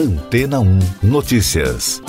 Antena 1 Notícias.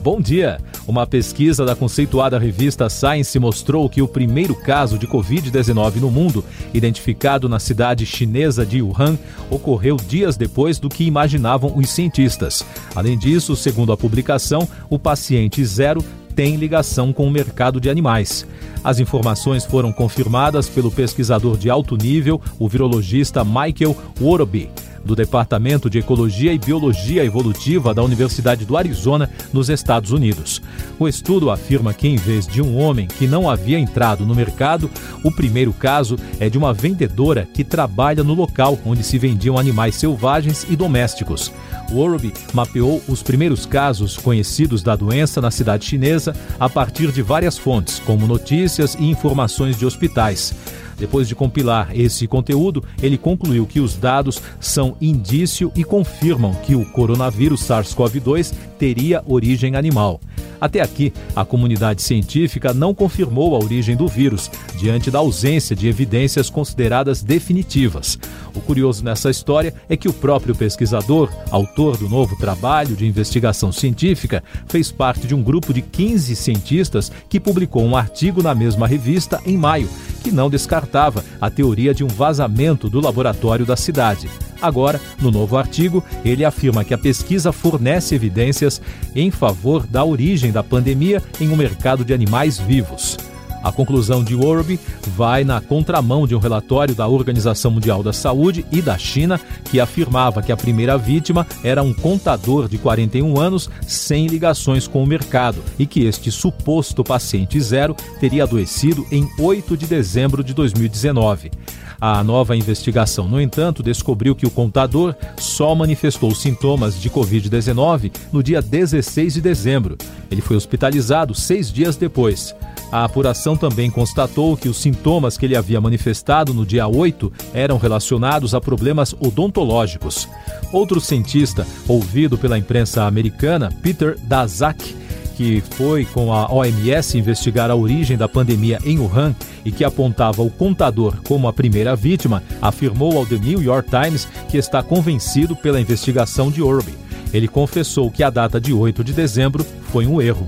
Bom dia! Uma pesquisa da conceituada revista Science mostrou que o primeiro caso de Covid-19 no mundo, identificado na cidade chinesa de Wuhan, ocorreu dias depois do que imaginavam os cientistas. Além disso, segundo a publicação, o paciente zero tem ligação com o mercado de animais. As informações foram confirmadas pelo pesquisador de alto nível, o virologista Michael Woroby do Departamento de Ecologia e Biologia Evolutiva da Universidade do Arizona, nos Estados Unidos. O estudo afirma que, em vez de um homem que não havia entrado no mercado, o primeiro caso é de uma vendedora que trabalha no local onde se vendiam animais selvagens e domésticos. Warby mapeou os primeiros casos conhecidos da doença na cidade chinesa a partir de várias fontes, como notícias e informações de hospitais. Depois de compilar esse conteúdo, ele concluiu que os dados são indício e confirmam que o coronavírus SARS-CoV-2 teria origem animal. Até aqui, a comunidade científica não confirmou a origem do vírus, diante da ausência de evidências consideradas definitivas. O curioso nessa história é que o próprio pesquisador, autor do novo trabalho de investigação científica, fez parte de um grupo de 15 cientistas que publicou um artigo na mesma revista em maio, que não descartava a teoria de um vazamento do laboratório da cidade. Agora, no novo artigo, ele afirma que a pesquisa fornece evidências em favor da origem da pandemia em um mercado de animais vivos. A conclusão de Worby vai na contramão de um relatório da Organização Mundial da Saúde e da China, que afirmava que a primeira vítima era um contador de 41 anos sem ligações com o mercado e que este suposto paciente zero teria adoecido em 8 de dezembro de 2019. A nova investigação, no entanto, descobriu que o contador só manifestou sintomas de Covid-19 no dia 16 de dezembro. Ele foi hospitalizado seis dias depois. A apuração também constatou que os sintomas que ele havia manifestado no dia 8 eram relacionados a problemas odontológicos. Outro cientista, ouvido pela imprensa americana, Peter Daszak, que foi com a OMS investigar a origem da pandemia em Wuhan e que apontava o contador como a primeira vítima, afirmou ao The New York Times que está convencido pela investigação de Orby. Ele confessou que a data de 8 de dezembro foi um erro.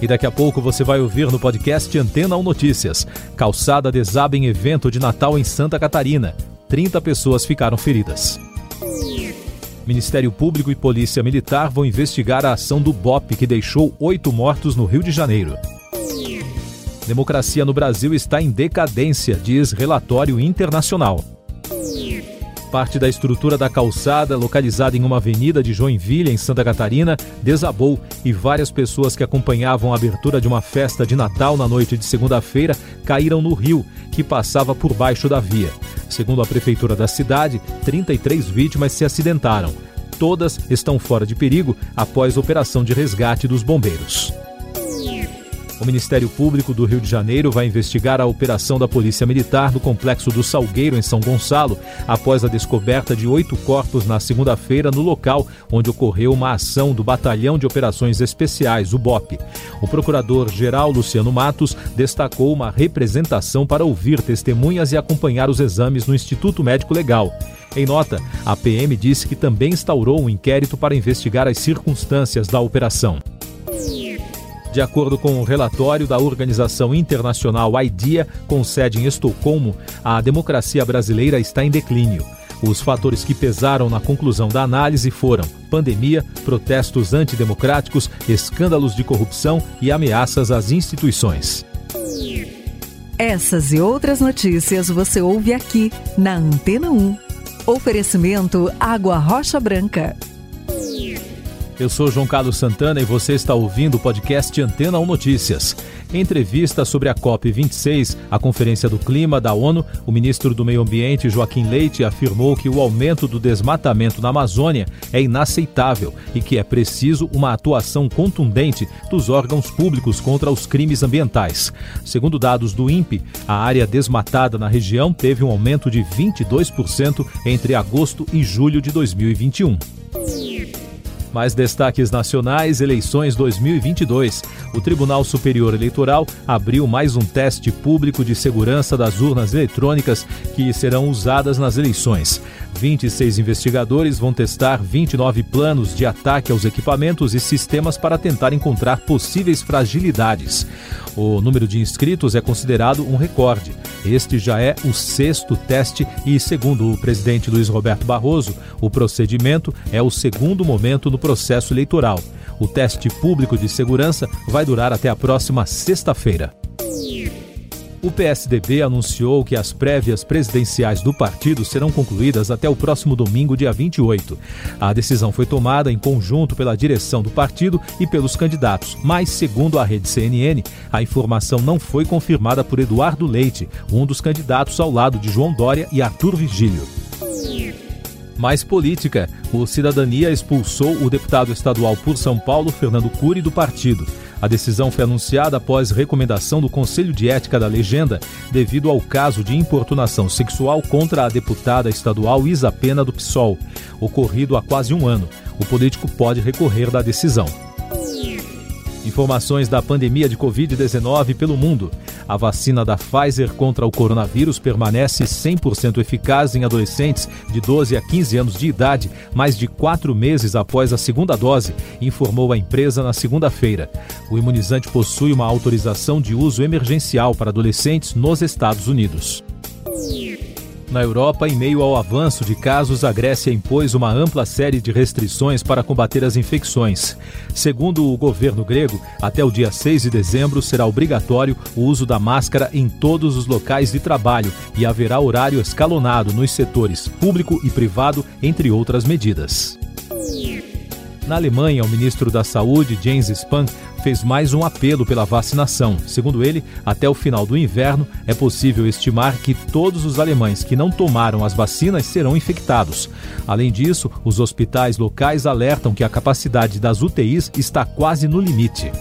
E daqui a pouco você vai ouvir no podcast Antena 1 Notícias. Calçada desaba em evento de Natal em Santa Catarina. 30 pessoas ficaram feridas. Ministério Público e Polícia Militar vão investigar a ação do BOP que deixou oito mortos no Rio de Janeiro. Democracia no Brasil está em decadência, diz relatório internacional. Parte da estrutura da calçada, localizada em uma avenida de Joinville, em Santa Catarina, desabou e várias pessoas que acompanhavam a abertura de uma festa de Natal na noite de segunda-feira caíram no rio, que passava por baixo da via. Segundo a prefeitura da cidade, 33 vítimas se acidentaram. Todas estão fora de perigo após operação de resgate dos bombeiros. O Ministério Público do Rio de Janeiro vai investigar a operação da Polícia Militar no complexo do Salgueiro, em São Gonçalo, após a descoberta de oito corpos na segunda-feira no local onde ocorreu uma ação do Batalhão de Operações Especiais, o BOP. O procurador-geral Luciano Matos destacou uma representação para ouvir testemunhas e acompanhar os exames no Instituto Médico Legal. Em nota, a PM disse que também instaurou um inquérito para investigar as circunstâncias da operação. De acordo com o um relatório da organização internacional IDEA, com sede em Estocolmo, a democracia brasileira está em declínio. Os fatores que pesaram na conclusão da análise foram pandemia, protestos antidemocráticos, escândalos de corrupção e ameaças às instituições. Essas e outras notícias você ouve aqui na Antena 1. Oferecimento Água Rocha Branca. Eu sou João Carlos Santana e você está ouvindo o podcast Antena 1 Notícias. Em entrevista sobre a COP26, a Conferência do Clima da ONU, o ministro do Meio Ambiente, Joaquim Leite, afirmou que o aumento do desmatamento na Amazônia é inaceitável e que é preciso uma atuação contundente dos órgãos públicos contra os crimes ambientais. Segundo dados do INPE, a área desmatada na região teve um aumento de 22% entre agosto e julho de 2021. Mais destaques nacionais, eleições 2022. O Tribunal Superior Eleitoral abriu mais um teste público de segurança das urnas eletrônicas que serão usadas nas eleições. 26 investigadores vão testar 29 planos de ataque aos equipamentos e sistemas para tentar encontrar possíveis fragilidades. O número de inscritos é considerado um recorde. Este já é o sexto teste e, segundo o presidente Luiz Roberto Barroso, o procedimento é o segundo momento no processo eleitoral. O teste público de segurança vai durar até a próxima sexta-feira. O PSDB anunciou que as prévias presidenciais do partido serão concluídas até o próximo domingo, dia 28. A decisão foi tomada em conjunto pela direção do partido e pelos candidatos, mas, segundo a rede CNN, a informação não foi confirmada por Eduardo Leite, um dos candidatos ao lado de João Dória e Arthur Vigílio. Mais política. O Cidadania expulsou o deputado estadual por São Paulo, Fernando Cury, do partido. A decisão foi anunciada após recomendação do Conselho de Ética da Legenda, devido ao caso de importunação sexual contra a deputada estadual Isa Pena do PSOL, ocorrido há quase um ano. O político pode recorrer da decisão. Informações da pandemia de Covid-19 pelo mundo. A vacina da Pfizer contra o coronavírus permanece 100% eficaz em adolescentes de 12 a 15 anos de idade, mais de quatro meses após a segunda dose, informou a empresa na segunda-feira. O imunizante possui uma autorização de uso emergencial para adolescentes nos Estados Unidos. Na Europa, em meio ao avanço de casos, a Grécia impôs uma ampla série de restrições para combater as infecções. Segundo o governo grego, até o dia 6 de dezembro será obrigatório o uso da máscara em todos os locais de trabalho e haverá horário escalonado nos setores público e privado, entre outras medidas. Na Alemanha, o ministro da Saúde, Jens Spahn, fez mais um apelo pela vacinação. Segundo ele, até o final do inverno é possível estimar que todos os alemães que não tomaram as vacinas serão infectados. Além disso, os hospitais locais alertam que a capacidade das UTIs está quase no limite.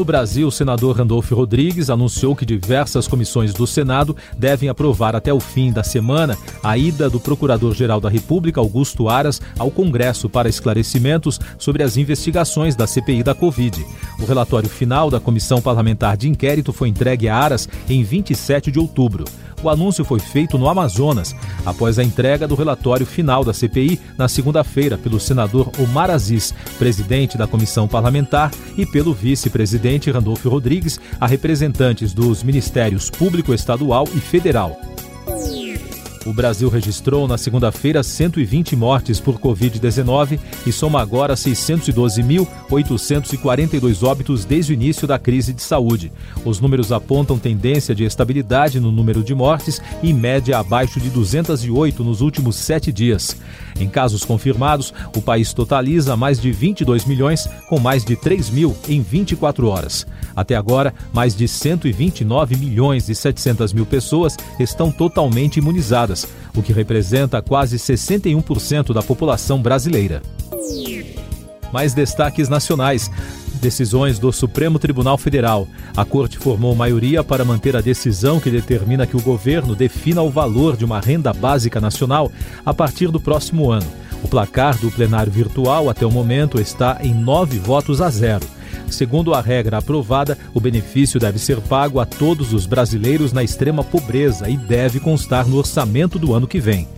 No Brasil, o senador Randolfo Rodrigues anunciou que diversas comissões do Senado devem aprovar até o fim da semana a ida do Procurador-Geral da República, Augusto Aras, ao Congresso para esclarecimentos sobre as investigações da CPI da Covid. O relatório final da Comissão Parlamentar de Inquérito foi entregue a Aras em 27 de outubro. O anúncio foi feito no Amazonas, após a entrega do relatório final da CPI na segunda-feira pelo senador Omar Aziz, presidente da comissão parlamentar, e pelo vice-presidente Randolfo Rodrigues, a representantes dos Ministérios Público Estadual e Federal. O Brasil registrou na segunda-feira 120 mortes por Covid-19 e soma agora 612.842 óbitos desde o início da crise de saúde. Os números apontam tendência de estabilidade no número de mortes e média abaixo de 208 nos últimos sete dias. Em casos confirmados, o país totaliza mais de 22 milhões, com mais de 3 mil em 24 horas. Até agora, mais de 129 milhões e 700 mil pessoas estão totalmente imunizadas, o que representa quase 61% da população brasileira. Mais destaques nacionais. Decisões do Supremo Tribunal Federal. A Corte formou maioria para manter a decisão que determina que o governo defina o valor de uma renda básica nacional a partir do próximo ano. O placar do plenário virtual até o momento está em nove votos a zero. Segundo a regra aprovada, o benefício deve ser pago a todos os brasileiros na extrema pobreza e deve constar no orçamento do ano que vem.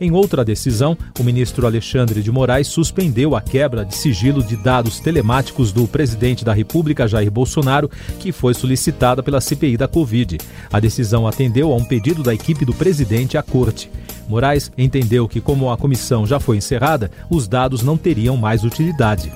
Em outra decisão, o ministro Alexandre de Moraes suspendeu a quebra de sigilo de dados telemáticos do presidente da República, Jair Bolsonaro, que foi solicitada pela CPI da Covid. A decisão atendeu a um pedido da equipe do presidente à corte. Moraes entendeu que, como a comissão já foi encerrada, os dados não teriam mais utilidade.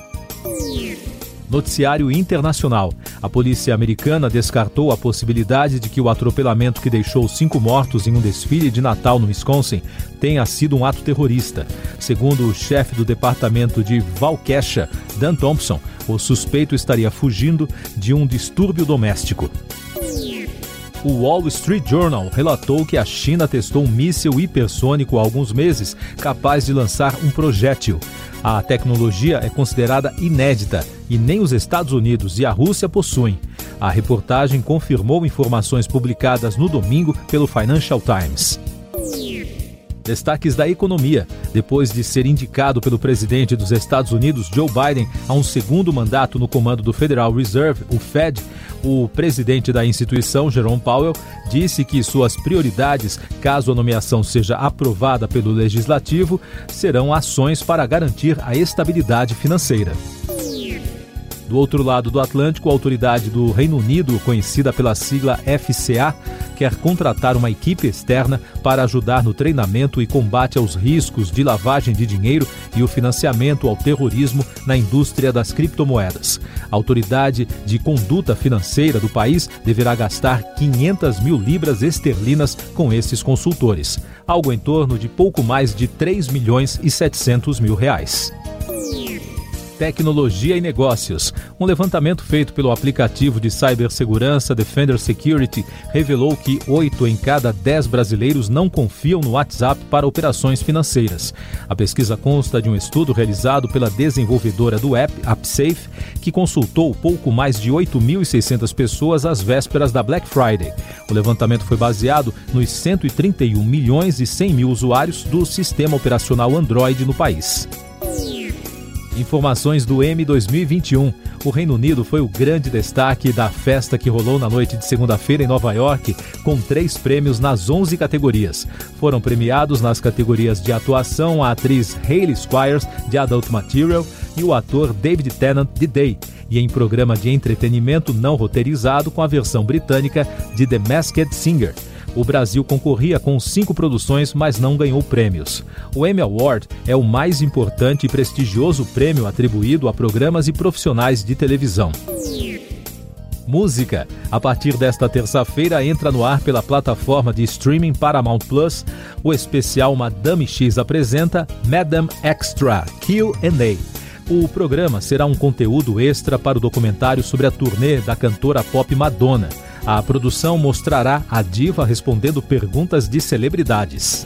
Noticiário Internacional. A polícia americana descartou a possibilidade de que o atropelamento que deixou cinco mortos em um desfile de Natal no Wisconsin tenha sido um ato terrorista. Segundo o chefe do departamento de Waukesha, Dan Thompson, o suspeito estaria fugindo de um distúrbio doméstico. O Wall Street Journal relatou que a China testou um míssil hipersônico há alguns meses, capaz de lançar um projétil. A tecnologia é considerada inédita e nem os Estados Unidos e a Rússia possuem. A reportagem confirmou informações publicadas no domingo pelo Financial Times. Destaques da economia. Depois de ser indicado pelo presidente dos Estados Unidos, Joe Biden, a um segundo mandato no comando do Federal Reserve, o Fed, o presidente da instituição, Jerome Powell, disse que suas prioridades, caso a nomeação seja aprovada pelo legislativo, serão ações para garantir a estabilidade financeira. Do outro lado do Atlântico, a autoridade do Reino Unido, conhecida pela sigla FCA, quer contratar uma equipe externa para ajudar no treinamento e combate aos riscos de lavagem de dinheiro e o financiamento ao terrorismo na indústria das criptomoedas. A autoridade de conduta financeira do país deverá gastar 500 mil libras esterlinas com esses consultores, algo em torno de pouco mais de 3 milhões e 700 mil reais tecnologia e negócios. Um levantamento feito pelo aplicativo de cibersegurança Defender Security revelou que 8 em cada 10 brasileiros não confiam no WhatsApp para operações financeiras. A pesquisa consta de um estudo realizado pela desenvolvedora do app, AppSafe, que consultou pouco mais de 8.600 pessoas às vésperas da Black Friday. O levantamento foi baseado nos 131 milhões e 100 mil usuários do sistema operacional Android no país. Informações do M 2021. O Reino Unido foi o grande destaque da festa que rolou na noite de segunda-feira em Nova York, com três prêmios nas 11 categorias. Foram premiados nas categorias de atuação a atriz Hayley Squires, de Adult Material, e o ator David Tennant, de Day, e em programa de entretenimento não roteirizado com a versão britânica de The Masked Singer. O Brasil concorria com cinco produções, mas não ganhou prêmios. O Emmy Award é o mais importante e prestigioso prêmio atribuído a programas e profissionais de televisão. Música. A partir desta terça-feira entra no ar pela plataforma de streaming Paramount Plus o especial Madame X apresenta Madame Extra Q&A. O programa será um conteúdo extra para o documentário sobre a turnê da cantora pop Madonna. A produção mostrará a diva respondendo perguntas de celebridades.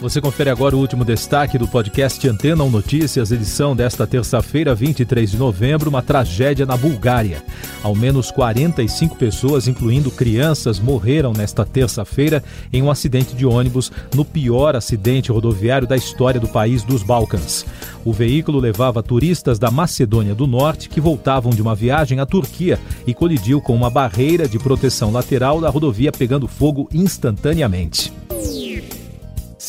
Você confere agora o último destaque do podcast Antena 1 Notícias, edição desta terça-feira, 23 de novembro, uma tragédia na Bulgária. Ao menos 45 pessoas, incluindo crianças, morreram nesta terça-feira em um acidente de ônibus no pior acidente rodoviário da história do país dos Balcãs. O veículo levava turistas da Macedônia do Norte que voltavam de uma viagem à Turquia e colidiu com uma barreira de proteção lateral da rodovia pegando fogo instantaneamente.